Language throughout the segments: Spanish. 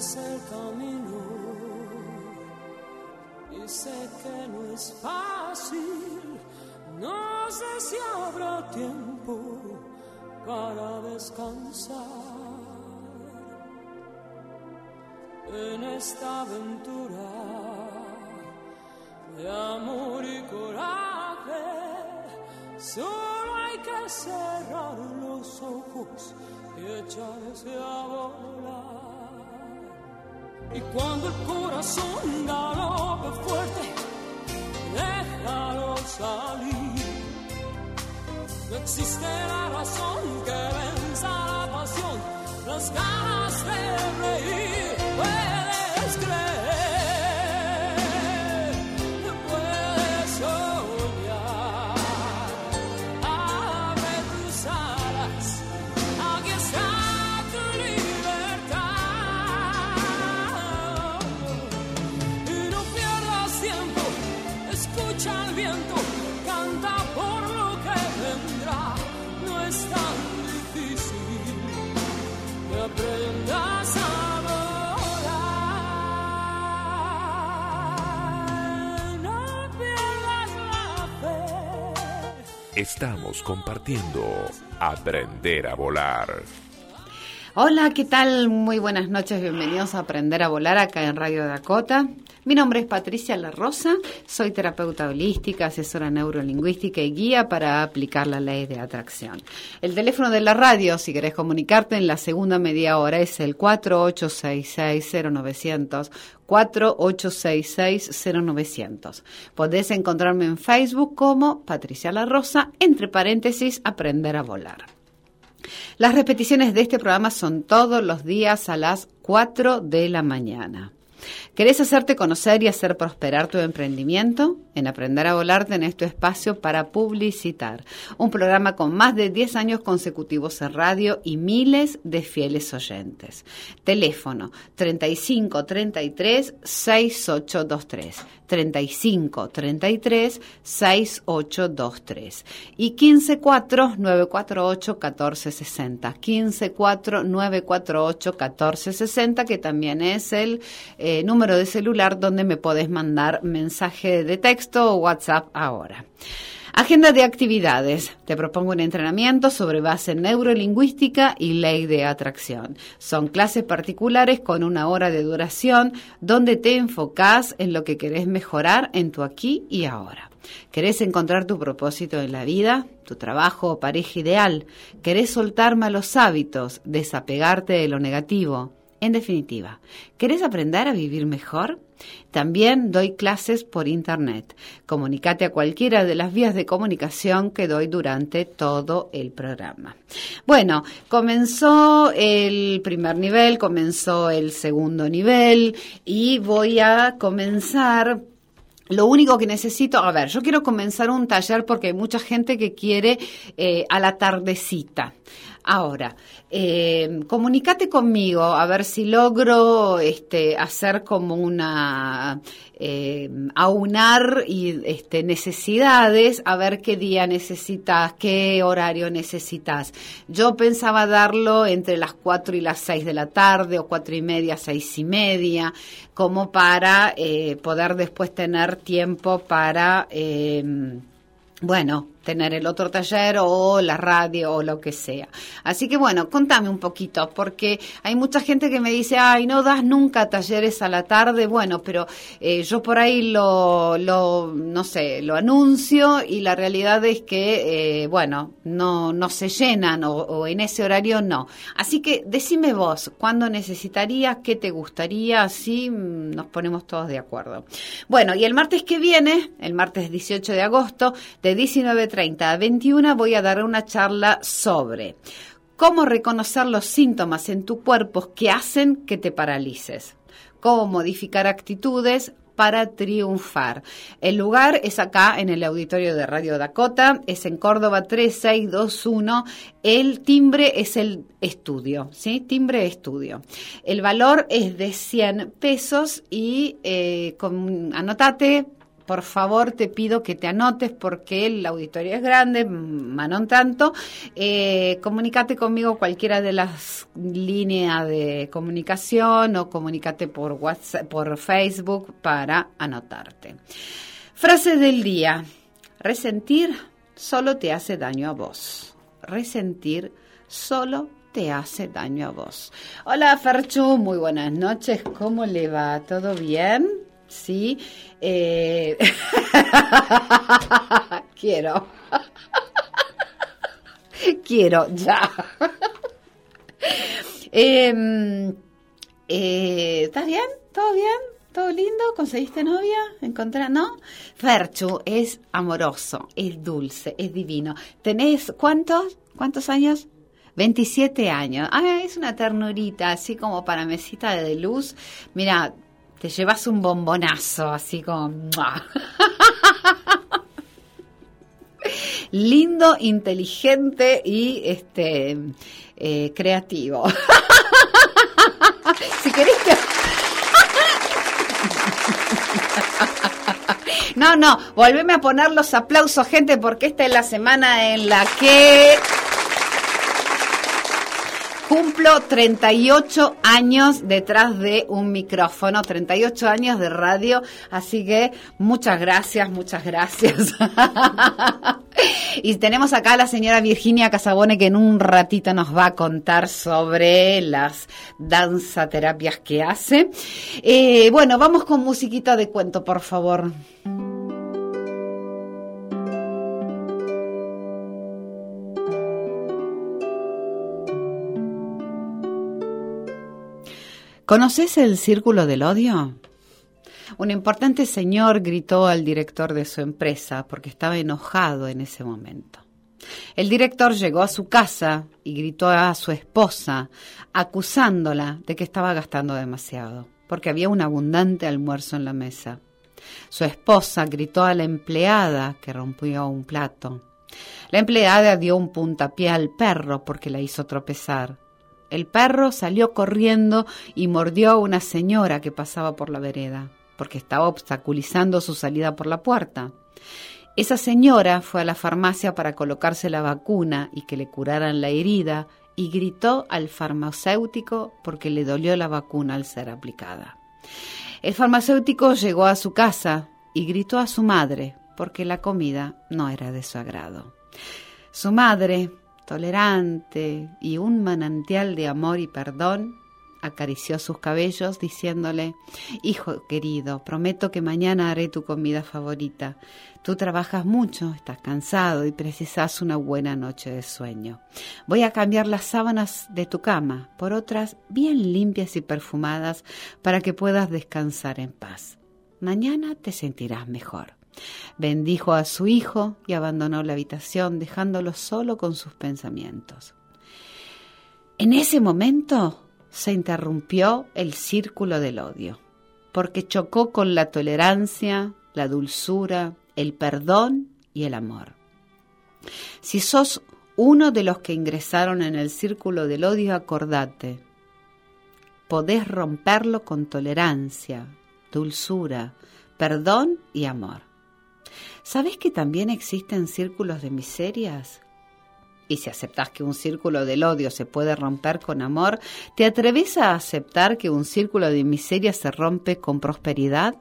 Es el camino y sé que no es fácil. No sé si habrá tiempo para descansar en esta aventura de amor y coraje. Solo hay que cerrar los ojos y echarse a volar. Y cuando el corazón galope fuerte, déjalo salir. No existe la razón que venza la pasión, las ganas de reír. Estamos compartiendo Aprender a Volar. Hola, ¿qué tal? Muy buenas noches, bienvenidos a Aprender a Volar acá en Radio Dakota. Mi nombre es Patricia La Rosa, soy terapeuta holística, asesora neurolingüística y guía para aplicar la ley de atracción. El teléfono de la radio, si querés comunicarte en la segunda media hora, es el 4866-0900. 4866-0900. Podés encontrarme en Facebook como Patricia La Rosa, entre paréntesis, Aprender a Volar. Las repeticiones de este programa son todos los días a las 4 de la mañana. ¿Querés hacerte conocer y hacer prosperar tu emprendimiento? En Aprender a Volar tenés tu espacio para publicitar. Un programa con más de 10 años consecutivos en radio y miles de fieles oyentes. Teléfono 35 33 6823. 35 33 6823 y 154 948 1460 154 948 1460 que también es el eh, número de celular donde me podés mandar mensaje de texto o WhatsApp ahora. Agenda de actividades. Te propongo un entrenamiento sobre base neurolingüística y ley de atracción. Son clases particulares con una hora de duración donde te enfocás en lo que querés mejorar en tu aquí y ahora. ¿Querés encontrar tu propósito en la vida, tu trabajo o pareja ideal? ¿Querés soltar malos hábitos, desapegarte de lo negativo? En definitiva, ¿querés aprender a vivir mejor? También doy clases por Internet. Comunicate a cualquiera de las vías de comunicación que doy durante todo el programa. Bueno, comenzó el primer nivel, comenzó el segundo nivel y voy a comenzar lo único que necesito, a ver, yo quiero comenzar un taller porque hay mucha gente que quiere eh, a la tardecita. Ahora, eh, comunícate conmigo a ver si logro este, hacer como una eh, aunar y este, necesidades, a ver qué día necesitas, qué horario necesitas. Yo pensaba darlo entre las 4 y las 6 de la tarde o cuatro y media, seis y media, como para eh, poder después tener tiempo para, eh, bueno, tener el otro taller o la radio o lo que sea. Así que bueno, contame un poquito, porque hay mucha gente que me dice, ay, no das nunca talleres a la tarde. Bueno, pero eh, yo por ahí lo, no sé, lo anuncio y la realidad es que, eh, bueno, no, no se llenan o, o en ese horario no. Así que decime vos, ¿cuándo necesitarías? ¿Qué te gustaría? Así mm, nos ponemos todos de acuerdo. Bueno, y el martes que viene, el martes 18 de agosto, de 19.30 a 21, voy a dar una charla sobre cómo reconocer los síntomas en tu cuerpo que hacen que te paralices, cómo modificar actitudes para triunfar. El lugar es acá en el auditorio de Radio Dakota, es en Córdoba 3621. El timbre es el estudio, ¿sí? Timbre estudio. El valor es de 100 pesos y eh, con, anotate por favor te pido que te anotes porque el auditorio es grande, Manon tanto. Eh, comunícate conmigo cualquiera de las líneas de comunicación o comunícate por WhatsApp, por Facebook para anotarte. Frase del día. Resentir solo te hace daño a vos. Resentir solo te hace daño a vos. Hola Ferchu, muy buenas noches. ¿Cómo le va? ¿Todo bien? Sí. Eh, quiero. quiero, ya. Em, eh, ¿Estás bien? ¿Todo bien? ¿Todo lindo? ¿Conseguiste novia? ¿Encontré? ¿No? Ferchu es amoroso, es dulce, es divino. ¿Tenés cuántos? ¿Cuántos años? 27 años. Ah, es una ternurita, así como para mesita de luz. Mira, te llevas un bombonazo, así como... Lindo, inteligente y este eh, creativo. si querés que... No, no, volveme a poner los aplausos, gente, porque esta es la semana en la que Cumplo 38 años detrás de un micrófono, 38 años de radio, así que muchas gracias, muchas gracias. y tenemos acá a la señora Virginia Casabone que en un ratito nos va a contar sobre las danzaterapias que hace. Eh, bueno, vamos con musiquita de cuento, por favor. ¿Conoces el círculo del odio? Un importante señor gritó al director de su empresa porque estaba enojado en ese momento. El director llegó a su casa y gritó a su esposa, acusándola de que estaba gastando demasiado, porque había un abundante almuerzo en la mesa. Su esposa gritó a la empleada que rompió un plato. La empleada dio un puntapié al perro porque la hizo tropezar. El perro salió corriendo y mordió a una señora que pasaba por la vereda, porque estaba obstaculizando su salida por la puerta. Esa señora fue a la farmacia para colocarse la vacuna y que le curaran la herida y gritó al farmacéutico porque le dolió la vacuna al ser aplicada. El farmacéutico llegó a su casa y gritó a su madre porque la comida no era de su agrado. Su madre, tolerante y un manantial de amor y perdón, acarició sus cabellos diciéndole, Hijo querido, prometo que mañana haré tu comida favorita. Tú trabajas mucho, estás cansado y precisas una buena noche de sueño. Voy a cambiar las sábanas de tu cama por otras bien limpias y perfumadas para que puedas descansar en paz. Mañana te sentirás mejor. Bendijo a su hijo y abandonó la habitación, dejándolo solo con sus pensamientos. En ese momento se interrumpió el círculo del odio, porque chocó con la tolerancia, la dulzura, el perdón y el amor. Si sos uno de los que ingresaron en el círculo del odio, acordate, podés romperlo con tolerancia, dulzura, perdón y amor. ¿Sabes que también existen círculos de miserias? Y si aceptas que un círculo del odio se puede romper con amor, ¿te atreves a aceptar que un círculo de miseria se rompe con prosperidad?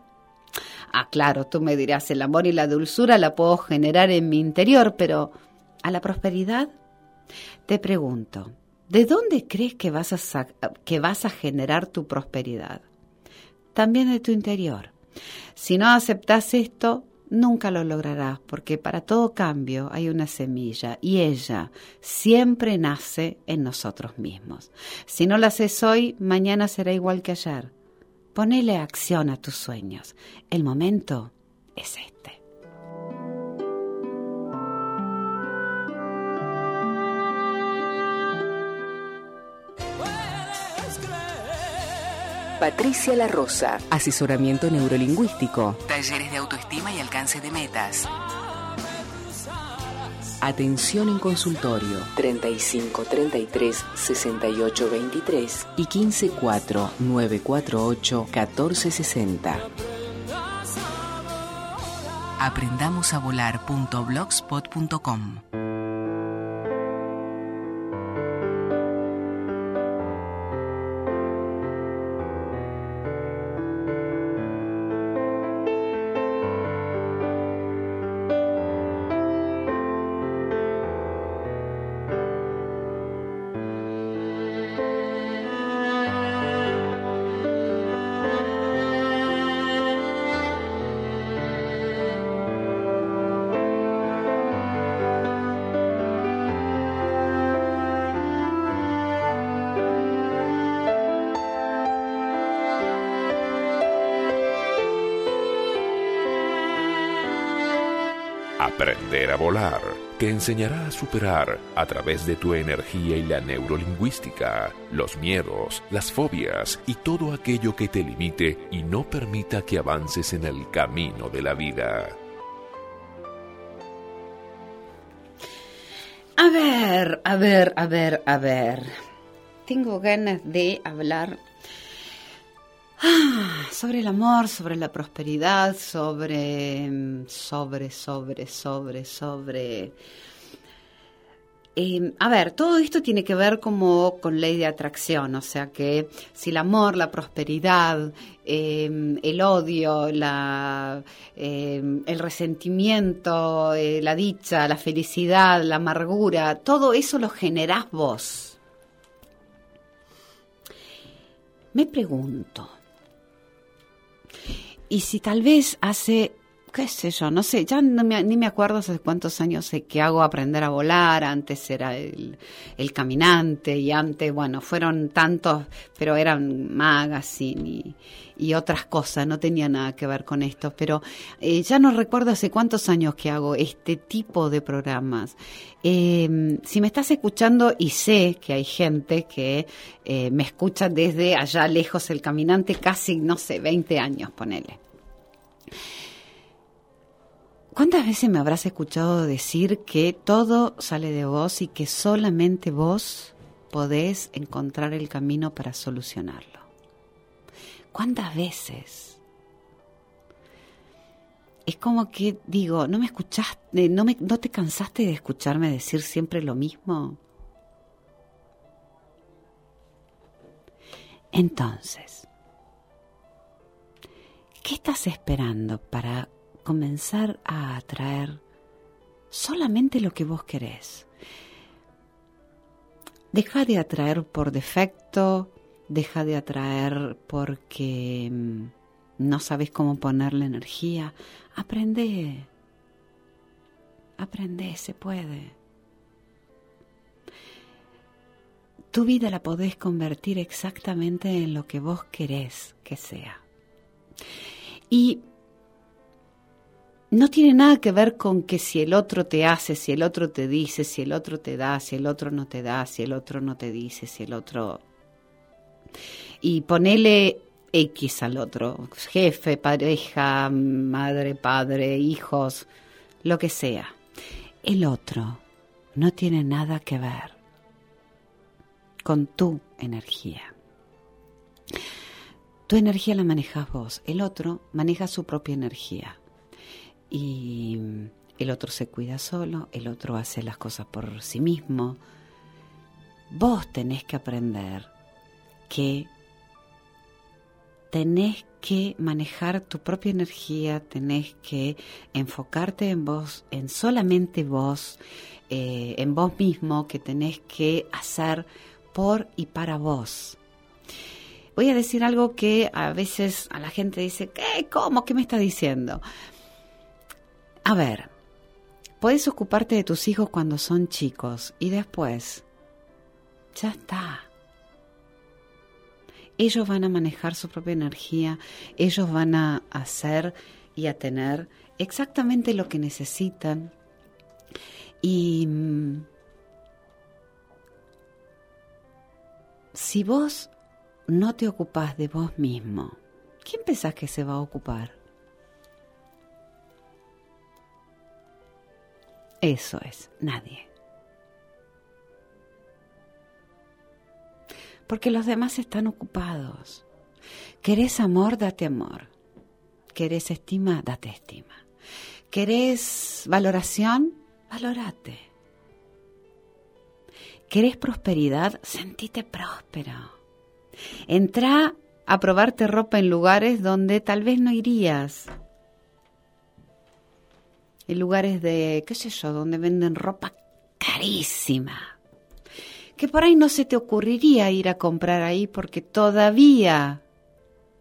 Ah, claro, tú me dirás, el amor y la dulzura la puedo generar en mi interior, pero ¿a la prosperidad? Te pregunto, ¿de dónde crees que vas a, que vas a generar tu prosperidad? También de tu interior. Si no aceptas esto, nunca lo lograrás, porque para todo cambio hay una semilla y ella siempre nace en nosotros mismos. Si no la haces hoy, mañana será igual que ayer. Ponele acción a tus sueños. El momento es este. Patricia La Rosa, asesoramiento neurolingüístico, talleres de autoestima y alcance de metas. Atención en consultorio 35 33 68 23 y 15 4 948 14 60. Aprendamos a volar.blogspot.com Aprender a volar te enseñará a superar a través de tu energía y la neurolingüística los miedos, las fobias y todo aquello que te limite y no permita que avances en el camino de la vida. A ver, a ver, a ver, a ver. Tengo ganas de hablar ah, sobre el amor, sobre la prosperidad, sobre, sobre, sobre, sobre, sobre. Eh, a ver, todo esto tiene que ver como con ley de atracción, o sea que si el amor, la prosperidad, eh, el odio, la, eh, el resentimiento, eh, la dicha, la felicidad, la amargura, todo eso lo generás vos. Me pregunto, y si tal vez hace, qué sé yo, no sé, ya ni me acuerdo hace cuántos años sé que hago aprender a volar, antes era el, el caminante y antes, bueno, fueron tantos, pero eran magazine y, otras cosas, no tenía nada que ver con esto, pero eh, ya no recuerdo hace cuántos años que hago este tipo de programas. Eh, si me estás escuchando y sé que hay gente que eh, me escucha desde allá lejos el caminante, casi, no sé, 20 años, ponele. ¿Cuántas veces me habrás escuchado decir que todo sale de vos y que solamente vos podés encontrar el camino para solucionarlo? ¿Cuántas veces? Es como que digo, ¿no me escuchaste, no, me, no te cansaste de escucharme decir siempre lo mismo? Entonces, ¿qué estás esperando para comenzar a atraer solamente lo que vos querés? Deja de atraer por defecto, deja de atraer porque mm, no sabes cómo ponerle energía. Aprende, aprende, se puede. Tu vida la podés convertir exactamente en lo que vos querés que sea. Y no tiene nada que ver con que si el otro te hace, si el otro te dice, si el otro te da, si el otro no te da, si el otro no te dice, si el otro... Y ponele X al otro, jefe, pareja, madre, padre, hijos, lo que sea. El otro no tiene nada que ver con tu energía. Tu energía la manejas vos, el otro maneja su propia energía. Y el otro se cuida solo, el otro hace las cosas por sí mismo. Vos tenés que aprender que tenés que manejar tu propia energía, tenés que enfocarte en vos, en solamente vos, eh, en vos mismo, que tenés que hacer por y para vos. Voy a decir algo que a veces a la gente dice, ¿qué? ¿Cómo? ¿Qué me está diciendo? A ver, puedes ocuparte de tus hijos cuando son chicos y después, ya está ellos van a manejar su propia energía, ellos van a hacer y a tener exactamente lo que necesitan. Y mm, si vos no te ocupás de vos mismo, ¿quién pensás que se va a ocupar? Eso es, nadie. porque los demás están ocupados. ¿Querés amor? Date amor. ¿Querés estima? Date estima. ¿Querés valoración? Valorate. ¿Querés prosperidad? Sentite próspero. Entra a probarte ropa en lugares donde tal vez no irías. En lugares de, qué sé yo, donde venden ropa carísima que por ahí no se te ocurriría ir a comprar ahí porque todavía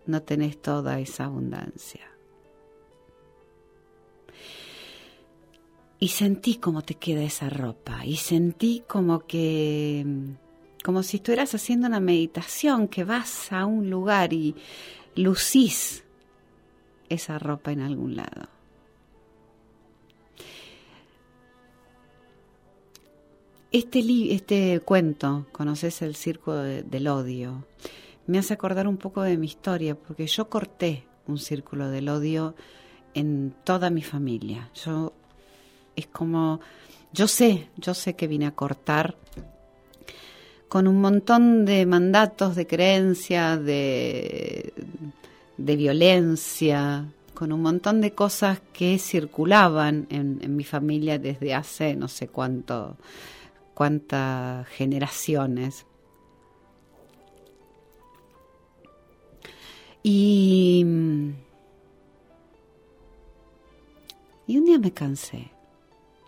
no tenés toda esa abundancia. Y sentí cómo te queda esa ropa y sentí como que, como si estuvieras haciendo una meditación, que vas a un lugar y lucís esa ropa en algún lado. Este, este cuento, ¿conoces el circo del odio? Me hace acordar un poco de mi historia, porque yo corté un círculo del odio en toda mi familia. Yo es como, yo sé, yo sé que vine a cortar con un montón de mandatos, de creencias, de, de violencia, con un montón de cosas que circulaban en, en mi familia desde hace no sé cuánto cuántas generaciones. Y, y un día me cansé.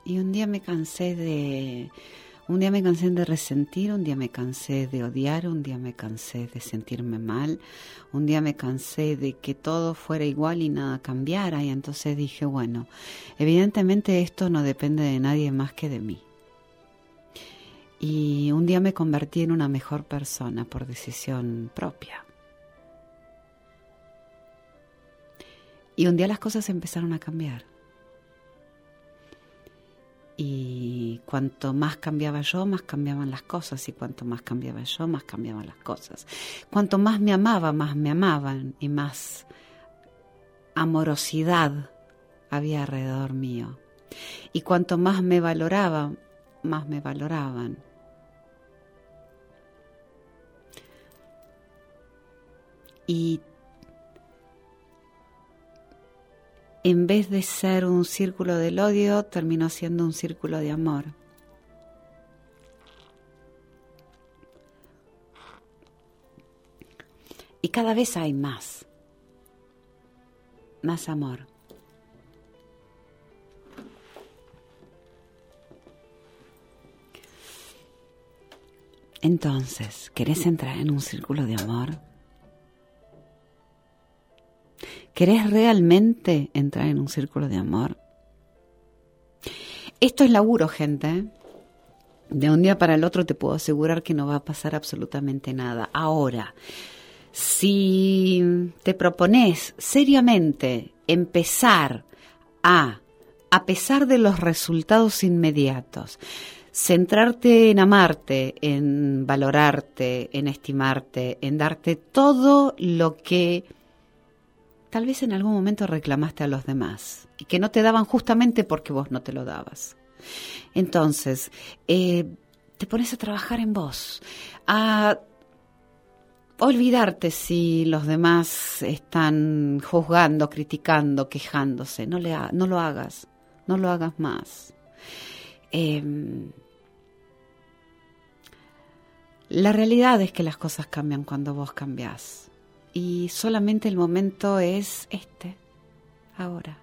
Y un día me cansé de un día me cansé de resentir, un día me cansé de odiar, un día me cansé de sentirme mal, un día me cansé de que todo fuera igual y nada cambiara y entonces dije, bueno, evidentemente esto no depende de nadie más que de mí. Y un día me convertí en una mejor persona por decisión propia. Y un día las cosas empezaron a cambiar. Y cuanto más cambiaba yo, más cambiaban las cosas. Y cuanto más cambiaba yo, más cambiaban las cosas. Cuanto más me amaba, más me amaban. Y más amorosidad había alrededor mío. Y cuanto más me valoraba, más me valoraban. Y en vez de ser un círculo del odio, terminó siendo un círculo de amor. Y cada vez hay más, más amor. Entonces, ¿querés entrar en un círculo de amor? ¿Querés realmente entrar en un círculo de amor? Esto es laburo, gente. De un día para el otro te puedo asegurar que no va a pasar absolutamente nada. Ahora, si te propones seriamente empezar a, a pesar de los resultados inmediatos, centrarte en amarte, en valorarte, en estimarte, en darte todo lo que tal vez en algún momento reclamaste a los demás y que no te daban justamente porque vos no te lo dabas. Entonces, eh, te pones a trabajar en vos, a olvidarte si los demás están juzgando, criticando, quejándose. No, lo hagas, no lo hagas más. Em, la realidad es que las cosas cambian cuando vos cambiás. Y solamente el momento es este, ahora.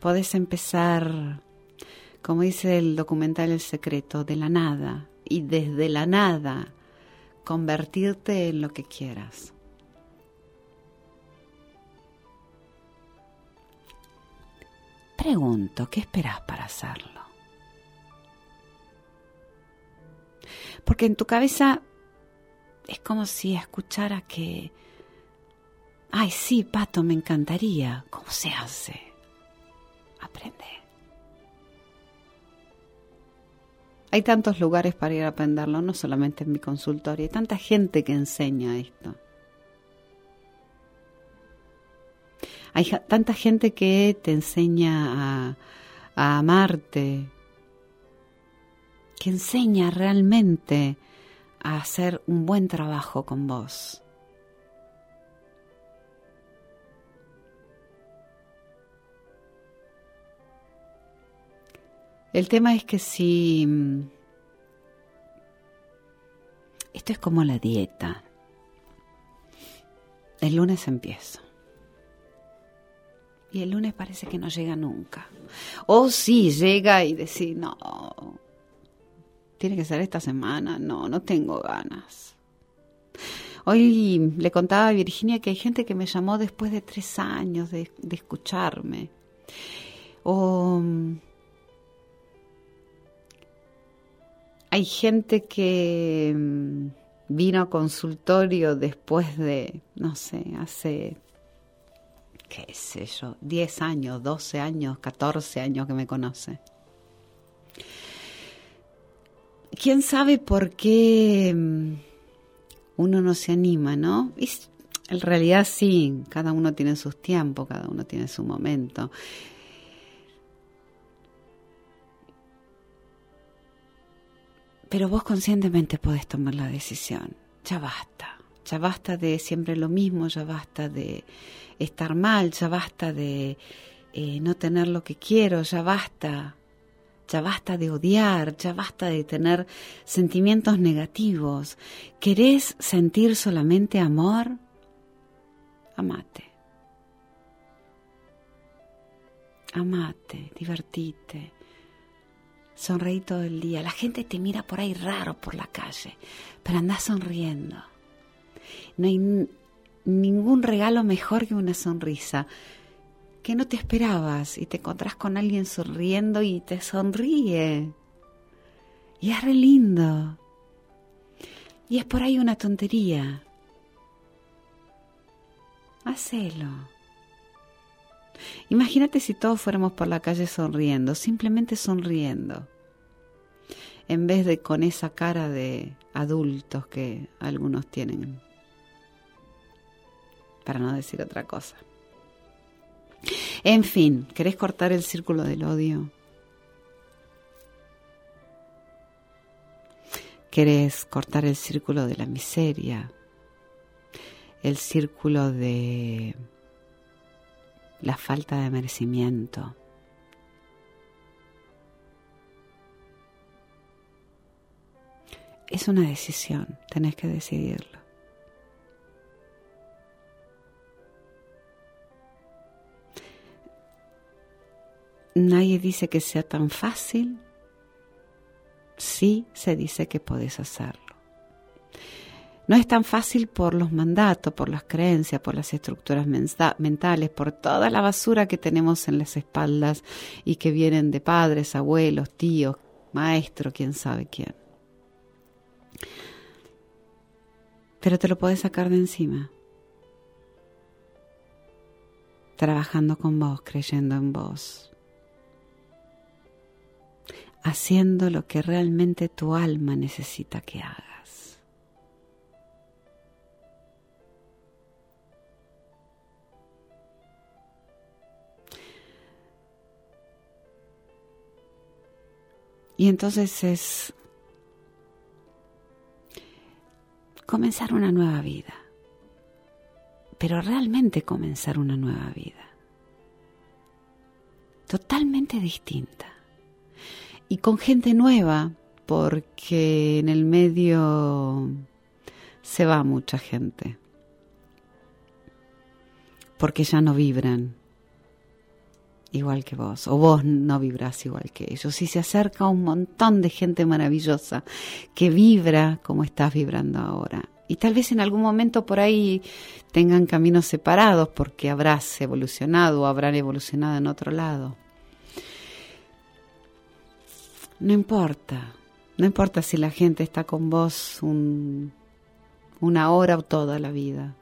Podés empezar, como dice el documental El Secreto, de la nada y desde la nada convertirte en lo que quieras. Pregunto, ¿qué esperas para hacerlo? Porque en tu cabeza es como si escuchara que, ay, sí, Pato, me encantaría. ¿Cómo se hace? Aprende. Hay tantos lugares para ir a aprenderlo, no solamente en mi consultorio, hay tanta gente que enseña esto. Hay tanta gente que te enseña a, a amarte, que enseña realmente a hacer un buen trabajo con vos. El tema es que si esto es como la dieta, el lunes empiezo. Y el lunes parece que no llega nunca. O sí, llega y decís, no, tiene que ser esta semana, no, no tengo ganas. Hoy le contaba a Virginia que hay gente que me llamó después de tres años de, de escucharme. O hay gente que mm, vino a consultorio después de, no sé, hace qué sé yo, 10 años, 12 años, 14 años que me conoce. ¿Quién sabe por qué mm, uno no se anima, no? en realidad sí, cada uno tiene sus tiempos, cada uno tiene su momento. Pero vos conscientemente podés tomar la decisión. Ya basta. Ya basta de siempre lo mismo, ya basta de estar mal, ya basta de eh, no tener lo que quiero, ya basta, ya basta de odiar, ya basta de tener sentimientos negativos. ¿Querés sentir solamente amor? Amate. Amate, divertite. Sonreí todo el día. La gente te mira por ahí raro por la calle, pero andás sonriendo. No hay ningún regalo mejor que una sonrisa que no te esperabas y te encontrás con alguien sonriendo y te sonríe. Y es re lindo. Y es por ahí una tontería. Hacelo. Imagínate si todos fuéramos por la calle sonriendo, simplemente sonriendo, en vez de con esa cara de adultos que algunos tienen para no decir otra cosa. En fin, ¿querés cortar el círculo del odio? ¿Querés cortar el círculo de la miseria? El círculo de la falta de merecimiento. Es una decisión, tenés que decidirlo. Nadie dice que sea tan fácil. Sí se dice que podés hacerlo. No es tan fácil por los mandatos, por las creencias, por las estructuras mentales, por toda la basura que tenemos en las espaldas y que vienen de padres, abuelos, tíos, maestros, quién sabe quién. Pero te lo puedes sacar de encima. Trabajando con vos, creyendo en vos, haciendo lo que realmente tu alma necesita que hagas. Y entonces es comenzar una nueva vida, pero realmente comenzar una nueva vida, totalmente distinta. Y con gente nueva, porque en el medio se va mucha gente. porque ya no vibran igual que vos, o vos no vibrás igual que ellos. Y se acerca un montón de gente maravillosa que vibra como estás vibrando ahora. Y tal vez en algún momento por ahí tengan caminos separados porque habrás evolucionado o habrán evolucionado en otro lado. No importa, no importa si la gente está con vos una hora o toda la vida.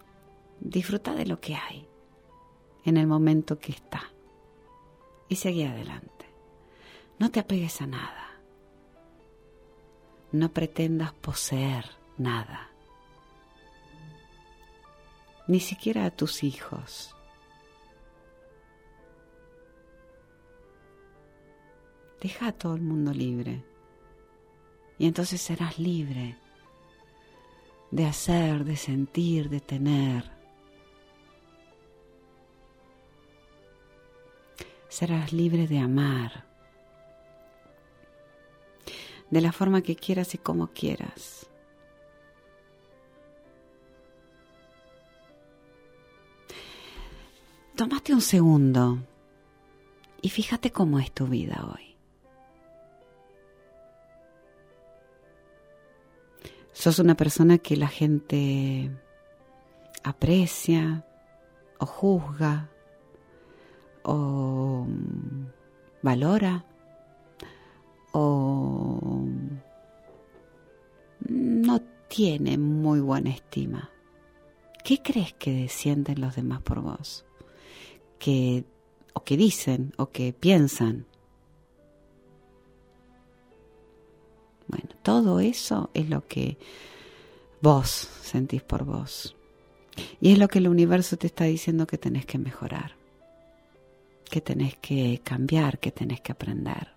Disfruta de lo que hay en el momento que está y seguí adelante. No te apegues a nada. No pretendas poseer nada. Ni siquiera a tus hijos. Deja a todo el mundo libre. Y entonces serás libre de hacer, de sentir, de tener serás libre de amar de la forma que quieras y como quieras. Tómate un segundo y fíjate cómo es tu vida hoy. ¿Sos una persona que la gente aprecia o juzga o valora o no tiene muy buena estima. ¿Qué crees que sienten los demás por vos? Que o que dicen o que piensan. Bueno, todo eso es lo que vos sentís por vos. Y es lo que el universo te está diciendo que tenés que mejorar que tenés que cambiar, que tenés que aprender.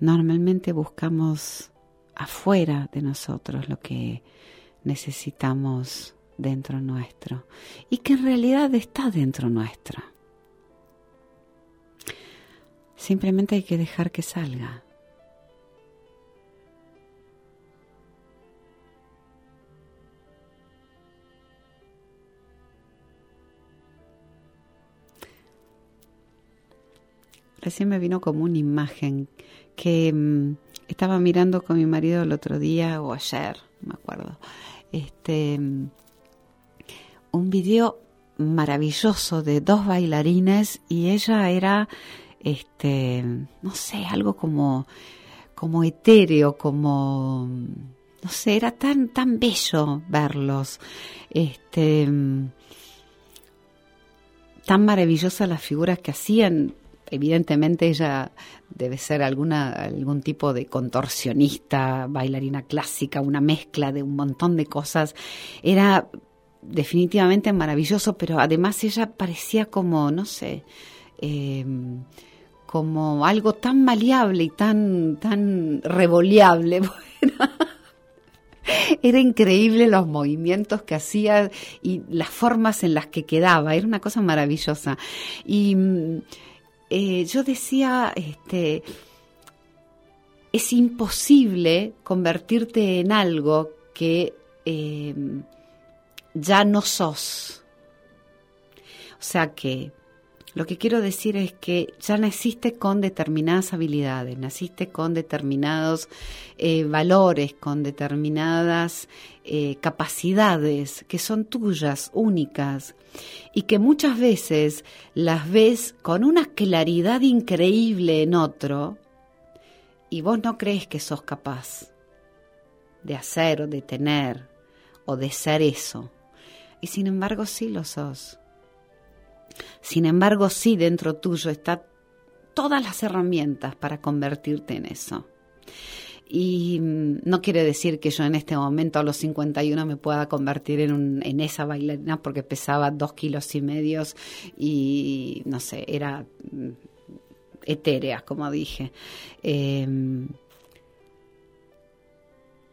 Normalmente buscamos afuera de nosotros lo que necesitamos dentro nuestro y que en realidad está dentro nuestro. Simplemente hay que dejar que salga. Recién me vino como una imagen que mm, estaba mirando con mi marido el otro día o ayer, no me acuerdo. Este mm, un video maravilloso de dos bailarines y ella era este no sé, algo como como etéreo, como no sé, era tan tan bello verlos. Este mm, tan maravillosas las figuras que hacían evidentemente ella debe ser alguna, algún tipo de contorsionista, bailarina clásica, una mezcla de un montón de cosas. Era definitivamente maravilloso, pero además ella parecía como, no sé, em, como algo tan maleable y tan, tan revoleable. era increíble los movimientos que hacía y las formas en las que quedaba, era una cosa maravillosa. Y eh, yo decía, este, es imposible convertirte en algo que em, ya no sos. O sea que lo que quiero decir es que ya naciste con determinadas habilidades, naciste con determinados eh, valores, con determinadas eh, capacidades que son tuyas, únicas, y que muchas veces las ves con una claridad increíble en otro, y vos no crees que sos capaz de hacer o de tener o de ser eso. Y sin embargo sí lo sos. Sin embargo, sí dentro tuyo está todas las herramientas para convertirte en eso. Y mm, no quiere decir que yo en este momento a los 51 me pueda convertir en, en esa bailarina porque pesaba dos kilos y medios y no sé, era mm, etérea, como dije. Em,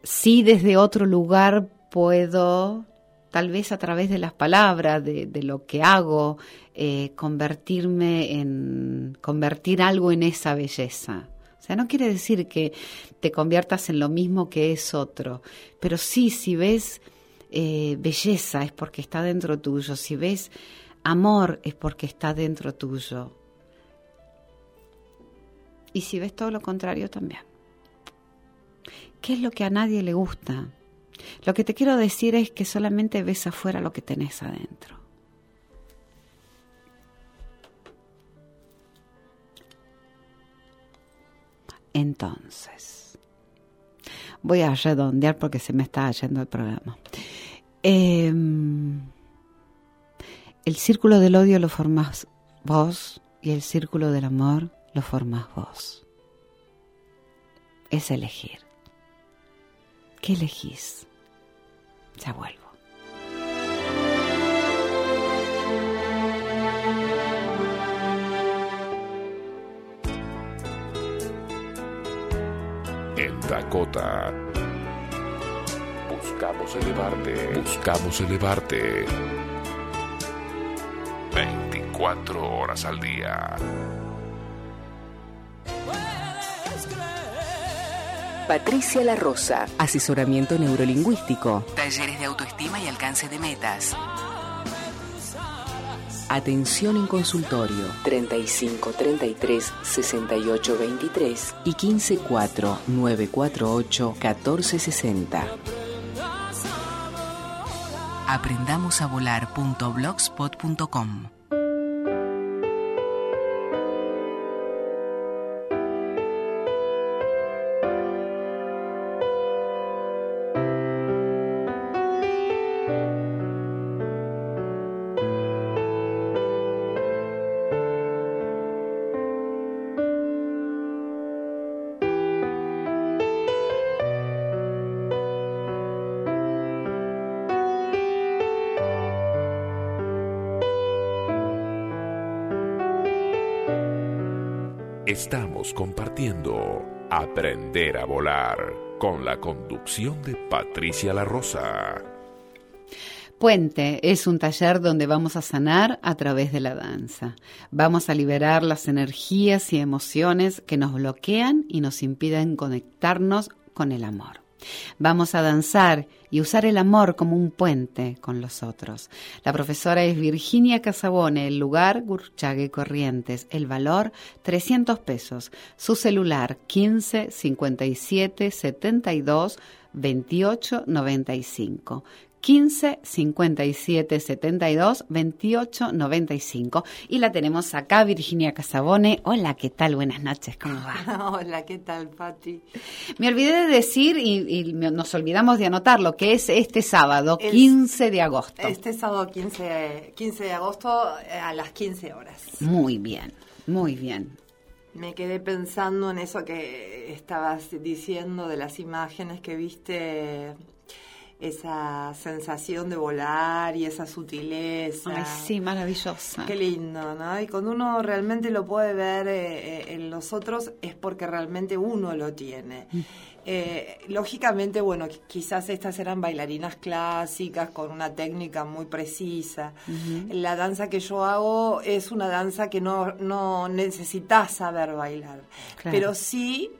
sí desde otro lugar puedo tal vez a través de las palabras, de, lo que hago, eh, convertirme en, convertir algo en esa belleza. O sea, no quiere decir que te conviertas en lo mismo que es otro, pero sí, si ves eh, belleza es porque está dentro tuyo, si ves amor es porque está dentro tuyo. Y si ves todo lo contrario también. ¿Qué es lo que a nadie le gusta? Lo que te quiero decir es que solamente ves afuera lo que tenés adentro. Entonces, voy a redondear porque se me está yendo el programa. Em, el círculo del odio lo formas vos y el círculo del amor lo formas vos. Es elegir. ¿Qué elegís? Ya vuelvo. En Dakota. Buscamos elevarte. Buscamos elevarte. 24 horas al día. Patricia La Rosa, asesoramiento neurolingüístico, talleres de autoestima y alcance de metas. Atención en consultorio 35 33 68 23 y 15 4 948 14 60. Aprendamosavolar.blogspot.com Estamos Aprender a Volar con la conducción de Patricia La Rosa. Puente es un taller donde vamos a sanar a través de la danza. Vamos a liberar las energías y emociones que nos bloquean y nos impiden conectarnos con el amor. Vamos a danzar y usar el amor como un puente con los otros. La profesora es Virginia Casabone, el lugar Gurchague Corrientes, el valor 300 pesos, su celular 15 57 72 28 95. 15 57 72 28 95. Y la tenemos acá, Virginia Casabone. Hola, ¿qué tal? Buenas noches, ¿cómo va? Hola, ¿qué tal, Pati? Me olvidé de decir y, nos olvidamos de anotar lo que es este sábado, 15 de agosto. Este sábado 15, 15 de agosto eh, a las 15 horas. Muy bien, muy bien. Me quedé pensando en eso que estabas diciendo de las imágenes que viste esa sensación de volar y esa sutileza. Ay, sí, maravillosa. Qué lindo, ¿no? Y cuando uno realmente lo puede ver eh, eh, en los otros es porque realmente uno lo tiene. Mm. Eh, lógicamente, bueno, quizás estas eran bailarinas clásicas con una técnica muy precisa. La danza que yo hago es una danza que no, no necesitas saber bailar, pero sí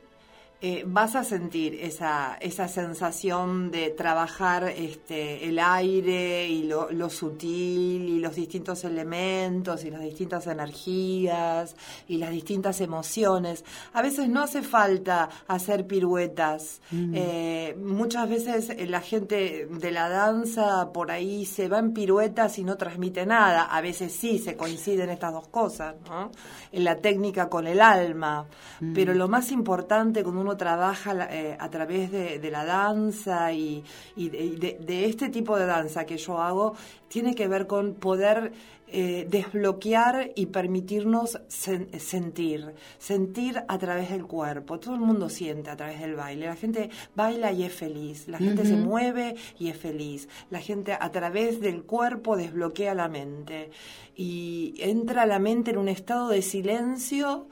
eh, vas a sentir esa, esa sensación de trabajar este, el aire y lo, lo, sutil y los distintos elementos y las distintas energías y las distintas emociones. A veces no hace falta hacer piruetas. Mm. Eh, muchas veces eh, la gente de la danza por ahí se va en piruetas y no transmite nada. A veces sí se coinciden estas dos cosas, ¿no? En la técnica con el alma. Mm. Pero lo más importante cuando uno trabaja eh, a través de, la danza y, de, este tipo de danza que yo hago, tiene que ver con poder eh, desbloquear y permitirnos sentir, sentir a través del cuerpo. Todo el mundo siente a través del baile. La gente baila y es feliz, la gente se mueve y es feliz. La gente a través del cuerpo desbloquea la mente y entra la mente en un estado de silencio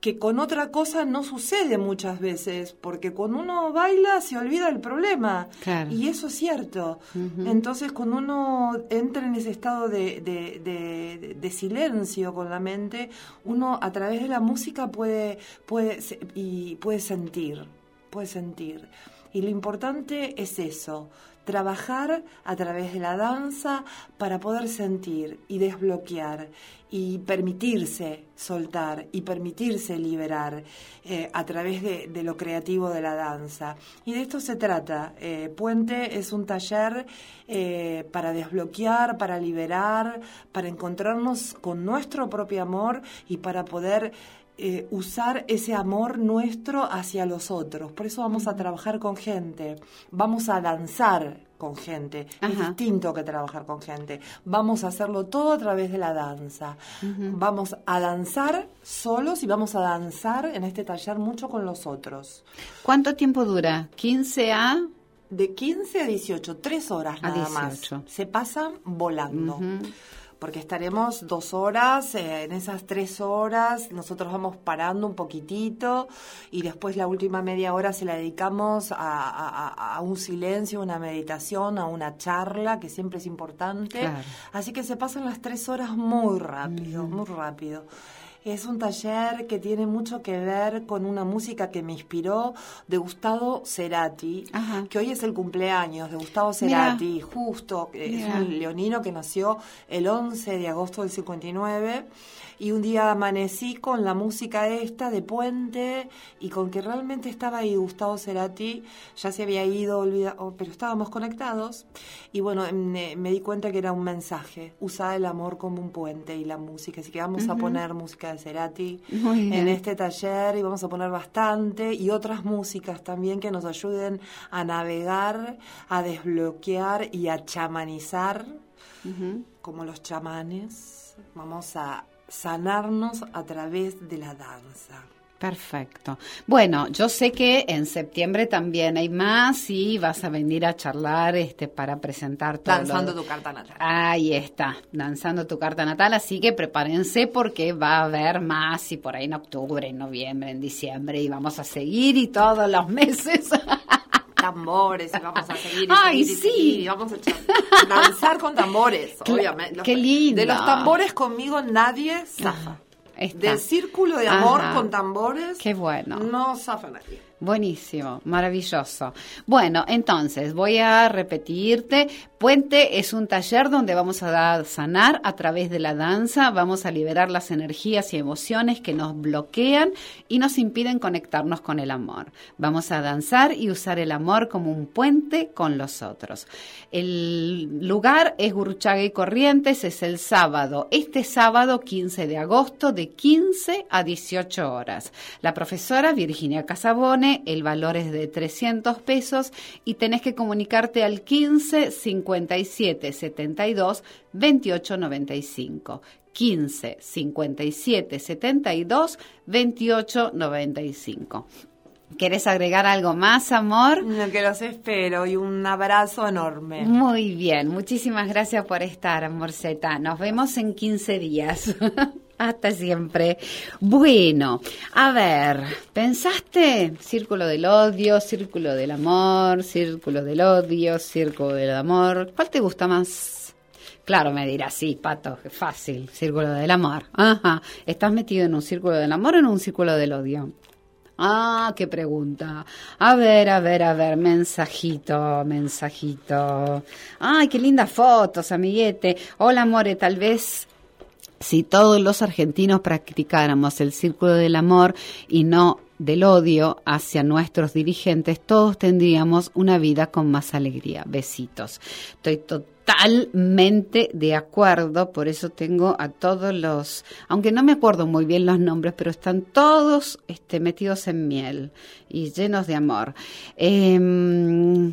que con otra cosa no sucede muchas veces, porque cuando uno baila se olvida el problema. Y eso es cierto. Entonces, cuando uno entra en ese estado de, de, de, silencio con la mente, uno a través de la música puede, puede, y puede sentir, puede sentir. Y lo importante es eso, trabajar a través de la danza para poder sentir y desbloquear y permitirse soltar y permitirse liberar eh, a través de, lo creativo de la danza. Y de esto se trata. Eh, Puente es un taller eh, para desbloquear, para liberar, para encontrarnos con nuestro propio amor y para poder usar ese amor nuestro hacia los otros. Por eso vamos a trabajar con gente, vamos a danzar con gente. Es distinto que trabajar con gente. Vamos a hacerlo todo a través de la danza. Vamos a danzar solos y vamos a danzar en este taller mucho con los otros. ¿Cuánto tiempo dura? ¿15 a...? De 15 a 18, tres horas nada más. Se pasan volando porque estaremos dos horas, eh, en esas tres horas nosotros vamos parando un poquitito y después la última media hora se la dedicamos a, un silencio, una meditación, a una charla, que siempre es importante. Así que se pasan las tres horas muy rápido, muy rápido. Es un taller que tiene mucho que ver con una música que me inspiró de Gustavo Cerati, que hoy es el cumpleaños de Gustavo Cerati, justo, es un leonino que nació el 11 de agosto del 59 y un día amanecí con la música esta de Puente y con que realmente estaba ahí Gustavo Cerati, ya se había ido, olvidado, pero estábamos conectados. Y bueno, me, di cuenta que era un mensaje, usar el amor como un puente y la música, así que vamos a poner música de Cerati en este taller y vamos a poner bastante y otras músicas también que nos ayuden a navegar, a desbloquear y a chamanizar, como los chamanes. Vamos a sanarnos a través de la danza. Perfecto. Bueno, yo sé que en septiembre también hay más y vas a venir a charlar este para presentar todo. Danzando tu carta natal. Ahí está, danzando tu carta natal, así que prepárense porque va a haber más y por ahí en octubre, en noviembre, en diciembre y vamos a seguir y todos los meses. tambores y vamos a seguir y Ay, sí. y vamos a danzar con tambores, obviamente. Qué lindo. De los tambores conmigo nadie zafa. Del círculo de amor con tambores. Qué bueno. No zafa nadie. Buenísimo, maravilloso. Bueno, entonces voy a repetirte. Puente es un taller donde vamos a sanar a través de la danza, vamos a liberar las energías y emociones que nos bloquean y nos impiden conectarnos con el amor. Vamos a danzar y usar el amor como un puente con los otros. El lugar es Gurchaga y Corrientes, es el sábado, este sábado 15 de agosto de 15 a 18 horas. La profesora Virginia Casabone el valor es de 300 pesos y tenés que comunicarte al 15 57 72 28 95. 15 57 72 28 95. ¿Quieres agregar algo más, amor? Lo que los espero y un abrazo enorme. Muy bien, muchísimas gracias por estar, amorceta. Nos vemos en 15 días. Hasta siempre. Bueno, a ver, ¿pensaste? Círculo del odio, círculo del amor, círculo del odio, círculo del amor. ¿Cuál te gusta más? Claro, me dirás, sí, pato, fácil, círculo del amor. Ajá, ¿estás metido en un círculo del amor o en un círculo del odio? Ah, qué pregunta. A ver, a ver, a ver, mensajito, mensajito. Ay, qué lindas fotos, amiguete. Hola, amore, tal vez si todos los argentinos practicáramos el círculo del amor y no del odio hacia nuestros dirigentes, todos tendríamos una vida con más alegría. Besitos. Estoy totalmente de acuerdo, por eso tengo a todos los, aunque no me acuerdo muy bien los nombres, pero están todos este, metidos en miel y llenos de amor. Eh,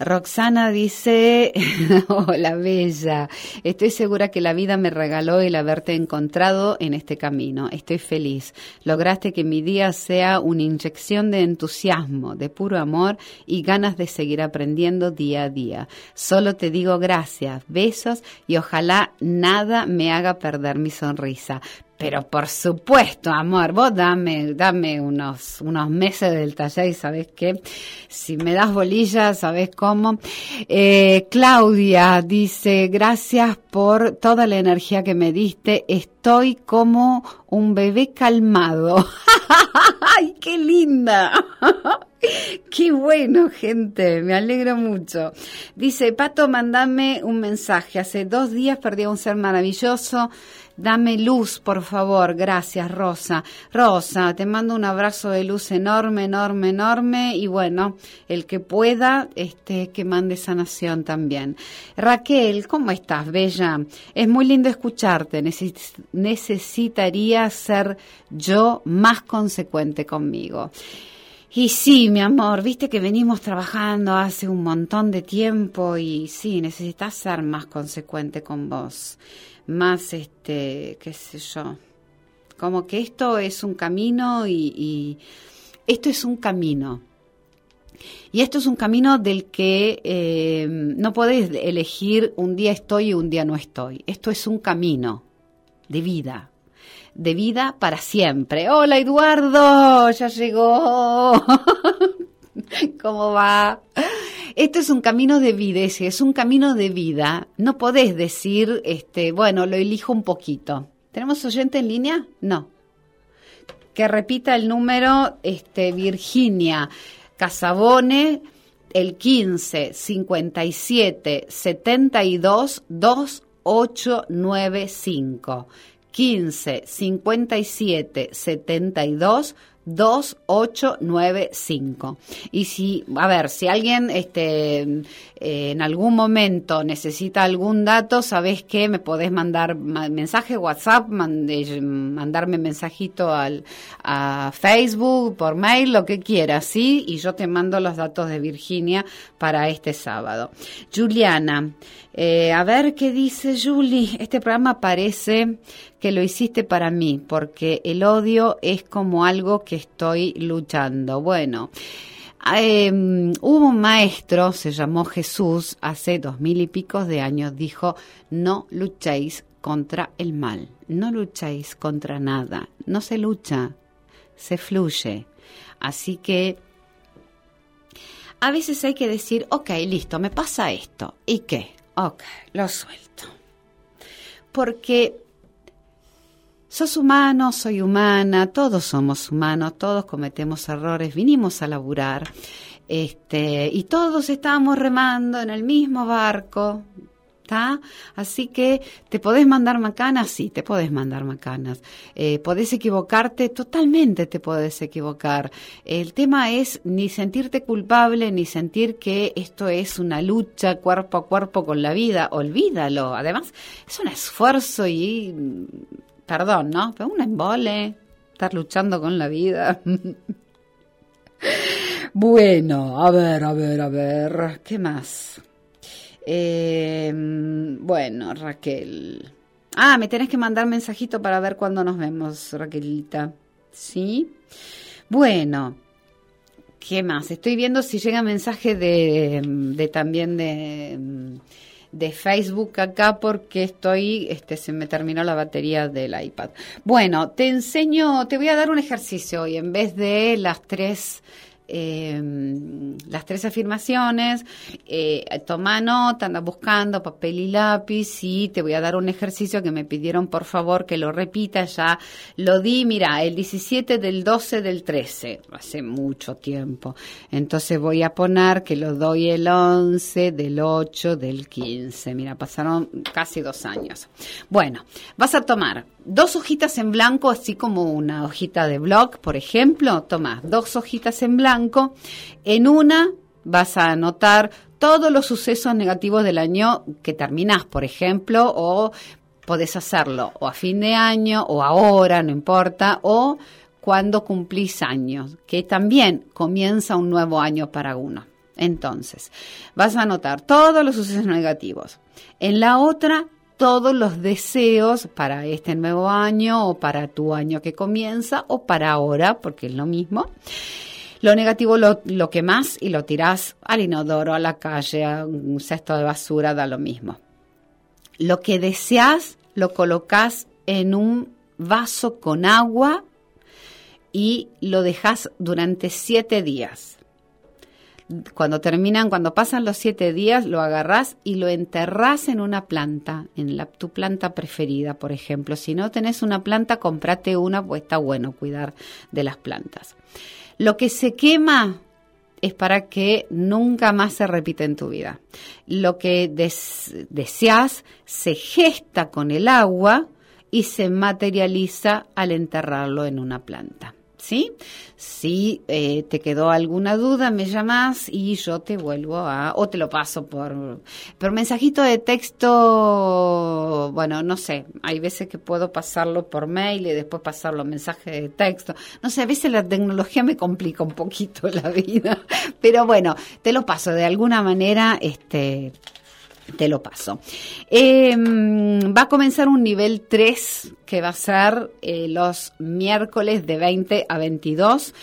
Roxana dice, hola bella, estoy segura que la vida me regaló el haberte encontrado en este camino. Estoy feliz. Lograste que mi día sea una inyección de entusiasmo, de puro amor y ganas de seguir aprendiendo día a día. Solo te digo gracias, besos y ojalá nada me haga perder mi sonrisa. Pero por supuesto, amor, vos dame, dame unos, unos meses del taller y sabes qué, si me das bolillas, sabes cómo. Eh, Claudia dice, gracias por toda la energía que me diste, estoy como un bebé calmado. ¡Ay, qué linda! Qué bueno, gente, me alegro mucho. Dice, Pato, mandame un mensaje. Hace dos días perdí a un ser maravilloso. Dame luz, por favor. Gracias, Rosa. Rosa, te mando un abrazo de luz enorme, enorme, enorme. Y bueno, el que pueda, este, que mande sanación también. Raquel, ¿cómo estás, Bella? Es muy lindo escucharte. necesitaría ser yo más consecuente conmigo. Y sí, mi amor, viste que venimos trabajando hace un montón de tiempo y sí, necesitas ser más consecuente con vos, más, este, qué sé yo, como que esto es un camino y, esto es un camino. Y esto es un camino del que eh, no podés elegir un día estoy y un día no estoy. Esto es un camino de vida de vida para siempre. Hola Eduardo, ya llegó. ¿Cómo va? Esto es un camino de vida, es un camino de vida. No podés decir, este, bueno, lo elijo un poquito. ¿Tenemos oyente en línea? No. Que repita el número, este, Virginia Casabone, el 15 57 72 2895. 15 57 72 2895. Y si, a ver, si alguien este, eh, en algún momento necesita algún dato, sabes que me podés mandar mensaje, WhatsApp, mandarme mensajito al, a Facebook, por mail, lo que quieras, ¿sí? Y yo te mando los datos de Virginia para este sábado. Juliana, eh, a ver qué dice Julie. Este programa parece que lo hiciste para mí, porque el odio es como algo que estoy luchando. Bueno, em, hubo un maestro, se llamó Jesús, hace dos mil y pico de años, dijo, no luchéis contra el mal, no luchéis contra nada, no se lucha, se fluye. Así que a veces hay que decir, ok, listo, me pasa esto, ¿y qué? Ok, lo suelto. Porque sos humano, soy humana, todos somos humanos, todos cometemos errores, vinimos a laburar, este, y todos estamos remando en el mismo barco, Así que te podés mandar macanas, sí, te podés mandar macanas. Eh, podés equivocarte, totalmente te podés equivocar. El tema es ni sentirte culpable, ni sentir que esto es una lucha cuerpo a cuerpo con la vida. Olvídalo. Además, es un esfuerzo y, perdón, ¿no? Pero un embole estar luchando con la vida. bueno, a ver, a ver, a ver, ¿qué más? Eh, bueno, Raquel. Ah, me tenés que mandar mensajito para ver cuándo nos vemos, Raquelita. ¿Sí? Bueno, ¿qué más? Estoy viendo si llega mensaje de, de también de, de Facebook acá porque estoy, este, se me terminó la batería del iPad. Bueno, te enseño, te voy a dar un ejercicio hoy en vez de las tres Em, las tres afirmaciones, eh, toma nota, anda buscando papel y lápiz y te voy a dar un ejercicio que me pidieron por favor que lo repita, ya lo di, mira, el 17 del 12 del 13, hace mucho tiempo, entonces voy a poner que lo doy el 11 del 8 del 15, mira, pasaron casi dos años. Bueno, vas a tomar dos hojitas en blanco, así como una hojita de blog, por ejemplo, tomás dos hojitas en blanco, en una vas a anotar todos los sucesos negativos del año que terminás, por ejemplo, o podés hacerlo o a fin de año o ahora, no importa, o cuando cumplís años, que también comienza un nuevo año para uno. Entonces, vas a anotar todos los sucesos negativos. En la otra, todos los deseos para este nuevo año o para tu año que comienza o para ahora, porque es lo mismo. Lo negativo lo, lo quemás y lo tirás al inodoro, a la calle, a un cesto de basura, da lo mismo. Lo que deseas lo colocas en un vaso con agua y lo dejas durante siete días cuando terminan, cuando pasan los siete días, lo agarrás y lo enterrás en una planta, en la, tu planta preferida, por ejemplo. Si no tenés una planta, comprate una, pues está bueno cuidar de las plantas. Lo que se quema es para que nunca más se repita en tu vida. Lo que deseas se gesta con el agua y se materializa al enterrarlo en una planta. ¿Sí? Si eh, te quedó alguna duda, me llamas y yo te vuelvo a, o te lo paso por, por mensajito de texto, bueno, no sé, hay veces que puedo pasarlo por mail y después pasarlo mensaje de texto. No sé, a veces la tecnología me complica un poquito la vida, pero bueno, te lo paso de alguna manera, este, te lo paso. Em, va a comenzar un nivel 3 que va a ser eh, los miércoles de 20 a 22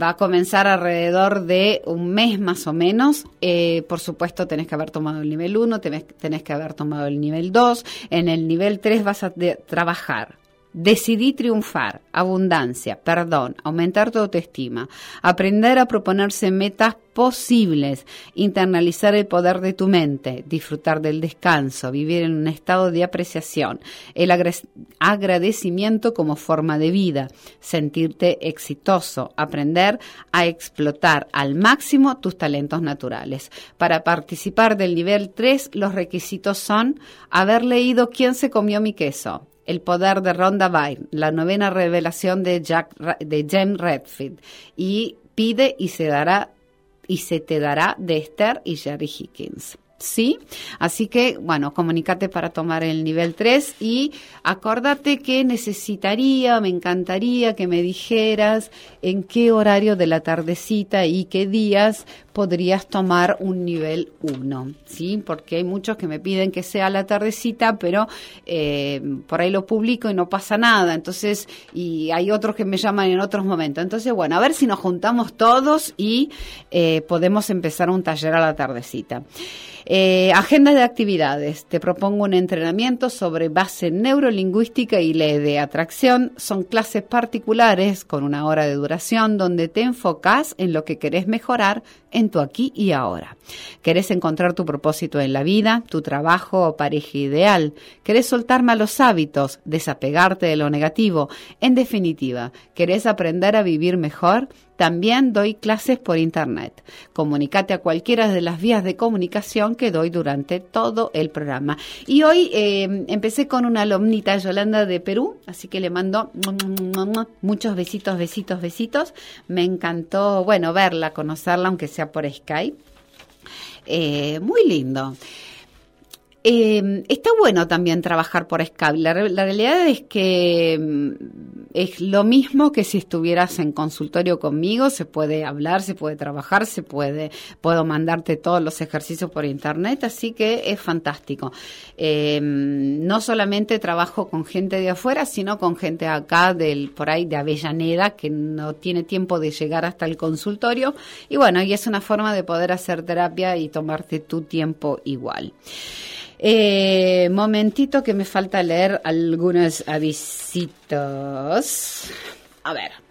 va a comenzar alrededor de un mes más o menos. Eh, por supuesto, tenés que haber tomado el nivel 1, tenés, tenés, que haber tomado el nivel 2. En el nivel 3 vas a trabajar Decidí triunfar, abundancia, perdón, aumentar tu autoestima, aprender a proponerse metas posibles, internalizar el poder de tu mente, disfrutar del descanso, vivir en un estado de apreciación, el agradecimiento como forma de vida, sentirte exitoso, aprender a explotar al máximo tus talentos naturales. Para participar del nivel 3, los requisitos son haber leído ¿Quién se comió mi queso? El poder de Rhonda Byrne, la novena revelación de, Jack, de James Redfield, y pide y se dará y se te dará de Esther y Jerry Higgins. ¿sí? Así que, bueno, comunícate para tomar el nivel 3 y acordate que necesitaría, me encantaría que me dijeras en qué horario de la tardecita y qué días podrías tomar un nivel 1, ¿sí? Porque hay muchos que me piden que sea la tardecita, pero eh, por ahí lo publico y no pasa nada, entonces, y hay otros que me llaman en otros momentos. Entonces, bueno, a ver si nos juntamos todos y eh, podemos empezar un taller a la tardecita. Eh, agenda de actividades. Te propongo un entrenamiento sobre base neurolingüística y ley de atracción. Son clases particulares con una hora de duración donde te enfocas en lo que querés mejorar en aquí y ahora. ¿Querés encontrar tu propósito en la vida, tu trabajo o pareja ideal? ¿Querés soltar malos hábitos, desapegarte de lo negativo? En definitiva, ¿querés aprender a vivir mejor? También doy clases por internet. Comunicate a cualquiera de las vías de comunicación que doy durante todo el programa. Y hoy eh, empecé con una alumnita, Yolanda de Perú, así que le mando muchos besitos, besitos, besitos. Me encantó, bueno, verla, conocerla, aunque sea por Skype. Eh, muy lindo. Eh, está bueno también trabajar por Skype. La, realidad es que mm, es lo mismo que si estuvieras en consultorio conmigo. Se puede hablar, se puede trabajar, se puede, puedo mandarte todos los ejercicios por internet, así que es fantástico. Eh, no solamente trabajo con gente de afuera, sino con gente acá del por ahí de Avellaneda que no tiene tiempo de llegar hasta el consultorio. Y bueno, y es una forma de poder hacer terapia y tomarte tu tiempo igual. Eh, momentito que me falta leer algunos avisitos. A ver.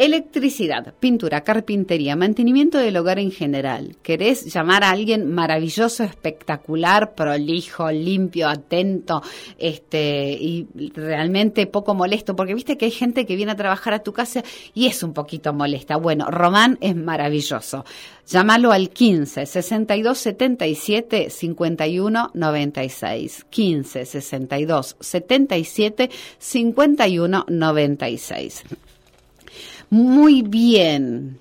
Electricidad, pintura, carpintería, mantenimiento del hogar en general. ¿Querés llamar a alguien maravilloso, espectacular, prolijo, limpio, atento, este, y realmente poco molesto? Porque viste que hay gente que viene a trabajar a tu casa y es un poquito molesta. Bueno, Román es maravilloso. Llámalo al 15 62 77 51 96. 15 62 77 51 96. Muy bien.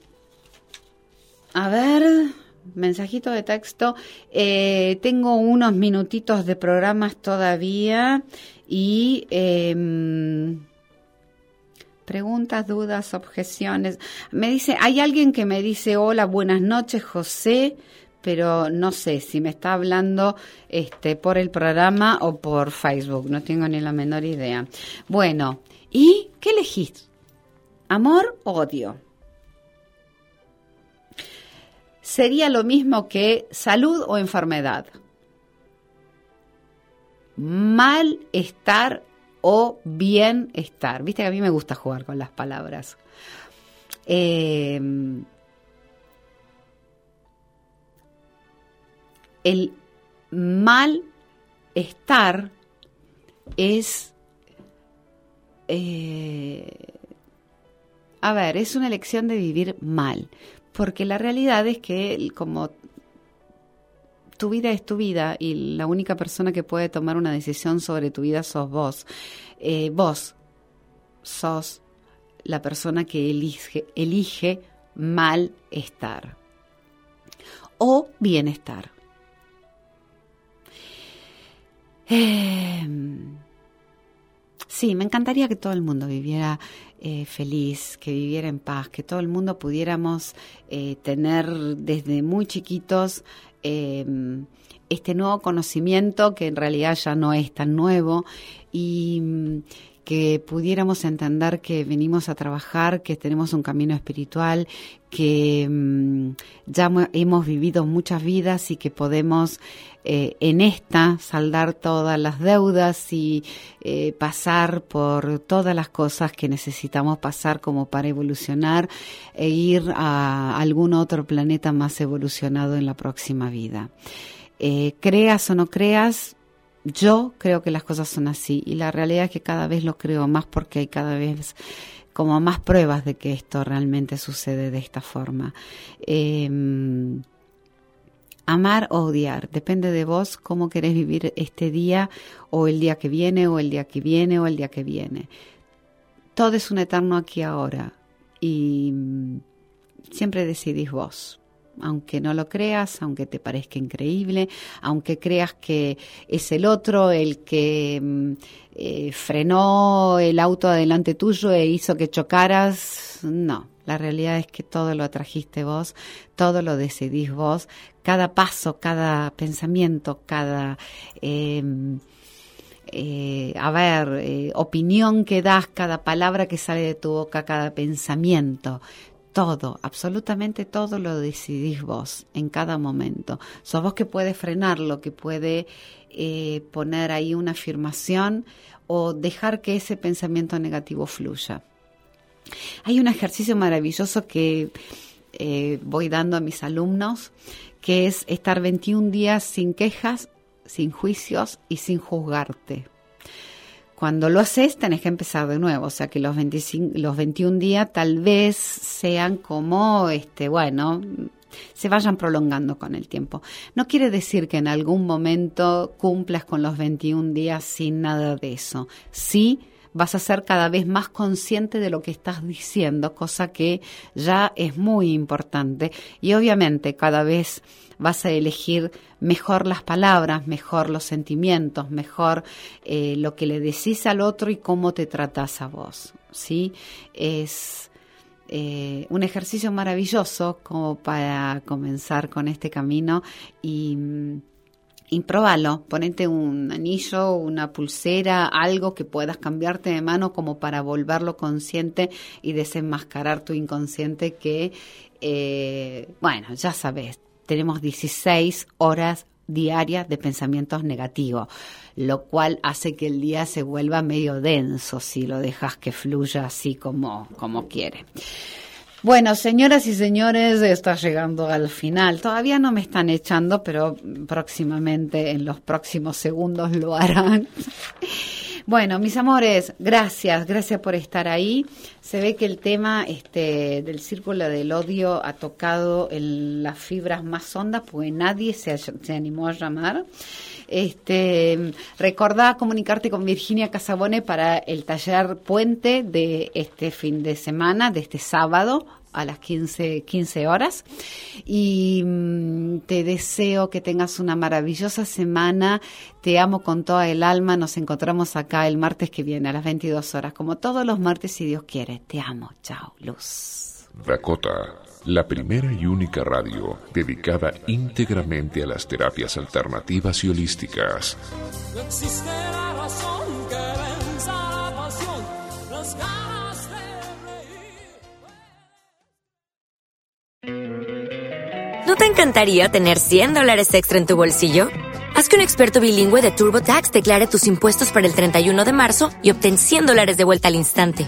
A ver, mensajito de texto. Eh, tengo unos minutitos de programas todavía y em, preguntas, dudas, objeciones. Me dice, hay alguien que me dice, hola, buenas noches, José, pero no sé si me está hablando este, por el programa o por Facebook, no tengo ni la menor idea. Bueno, ¿y qué elegís? Amor o odio. Sería lo mismo que salud o enfermedad. Malestar o bienestar. Viste que a mí me gusta jugar con las palabras. Eh, el malestar es a ver, es una elección de vivir mal, porque la realidad es que como tu vida es tu vida y la única persona que puede tomar una decisión sobre tu vida sos vos. Eh, vos sos la persona que elige, elige malestar o bienestar. Em, sí, me encantaría que todo el mundo viviera eh, feliz, que viviera en paz, que todo el mundo pudiéramos eh, tener desde muy chiquitos em, este nuevo conocimiento que en realidad ya no es tan nuevo. Y que pudiéramos entender que venimos a trabajar, que tenemos un camino espiritual, que mm, ya hemos vivido muchas vidas y que podemos eh, en esta saldar todas las deudas y eh, pasar por todas las cosas que necesitamos pasar como para evolucionar e ir a algún otro planeta más evolucionado en la próxima vida. Eh, creas o no creas, yo creo que las cosas son así y la realidad es que cada vez lo creo más porque hay cada vez como más pruebas de que esto realmente sucede de esta forma. Em, amar o odiar, depende de vos cómo querés vivir este día o el día que viene o el día que viene o el día que viene. Todo es un eterno aquí ahora y mm, siempre decidís vos aunque no lo creas, aunque te parezca increíble, aunque creas que es el otro el que mm, eh, frenó el auto adelante tuyo e hizo que chocaras, no. La realidad es que todo lo atrajiste vos, todo lo decidís vos, cada paso, cada pensamiento, cada... Em, eh, a ver, eh, opinión que das, cada palabra que sale de tu boca, cada pensamiento, todo, absolutamente todo lo decidís vos en cada momento. Sos vos que puede frenarlo, que puede eh, poner ahí una afirmación o dejar que ese pensamiento negativo fluya. Hay un ejercicio maravilloso que eh, voy dando a mis alumnos, que es estar 21 días sin quejas, sin juicios y sin juzgarte. Cuando lo haces, tenés que empezar de nuevo, o sea que los, 25, los 21 días tal vez sean como, este, bueno, se vayan prolongando con el tiempo. No quiere decir que en algún momento cumplas con los 21 días sin nada de eso. Sí, vas a ser cada vez más consciente de lo que estás diciendo, cosa que ya es muy importante. Y obviamente cada vez vas a elegir mejor las palabras, mejor los sentimientos, mejor eh, lo que le decís al otro y cómo te tratas a vos. ¿sí? Es eh, un ejercicio maravilloso como para comenzar con este camino y mm, y ponete un anillo, una pulsera, algo que puedas cambiarte de mano como para volverlo consciente y desenmascarar tu inconsciente que, eh, bueno, ya sabes, tenemos 16 horas diarias de pensamientos negativos, lo cual hace que el día se vuelva medio denso si lo dejas que fluya así como, como quiere. Bueno, señoras y señores, está llegando al final. Todavía no me están echando, pero próximamente, en los próximos segundos, lo harán. Bueno, mis amores, gracias, gracias por estar ahí. Se ve que el tema este, del círculo del odio ha tocado en las fibras más hondas, pues nadie se, se animó a llamar. Este, recordá comunicarte con Virginia Casabone para el taller puente de este fin de semana, de este sábado a las 15, 15 horas. Y mm, te deseo que tengas una maravillosa semana. Te amo con toda el alma. Nos encontramos acá el martes que viene a las 22 horas, como todos los martes, si Dios quiere. Te amo. Chao. Luz. Dakota la primera y única radio dedicada íntegramente a las terapias alternativas y holísticas. No existe la razón que venza la pasión, las ganas de reír. ¿No te encantaría tener 100 dólares extra en tu bolsillo? Haz que un experto bilingüe de TurboTax declare tus impuestos para el 31 de marzo y obtén 100 dólares de vuelta al instante.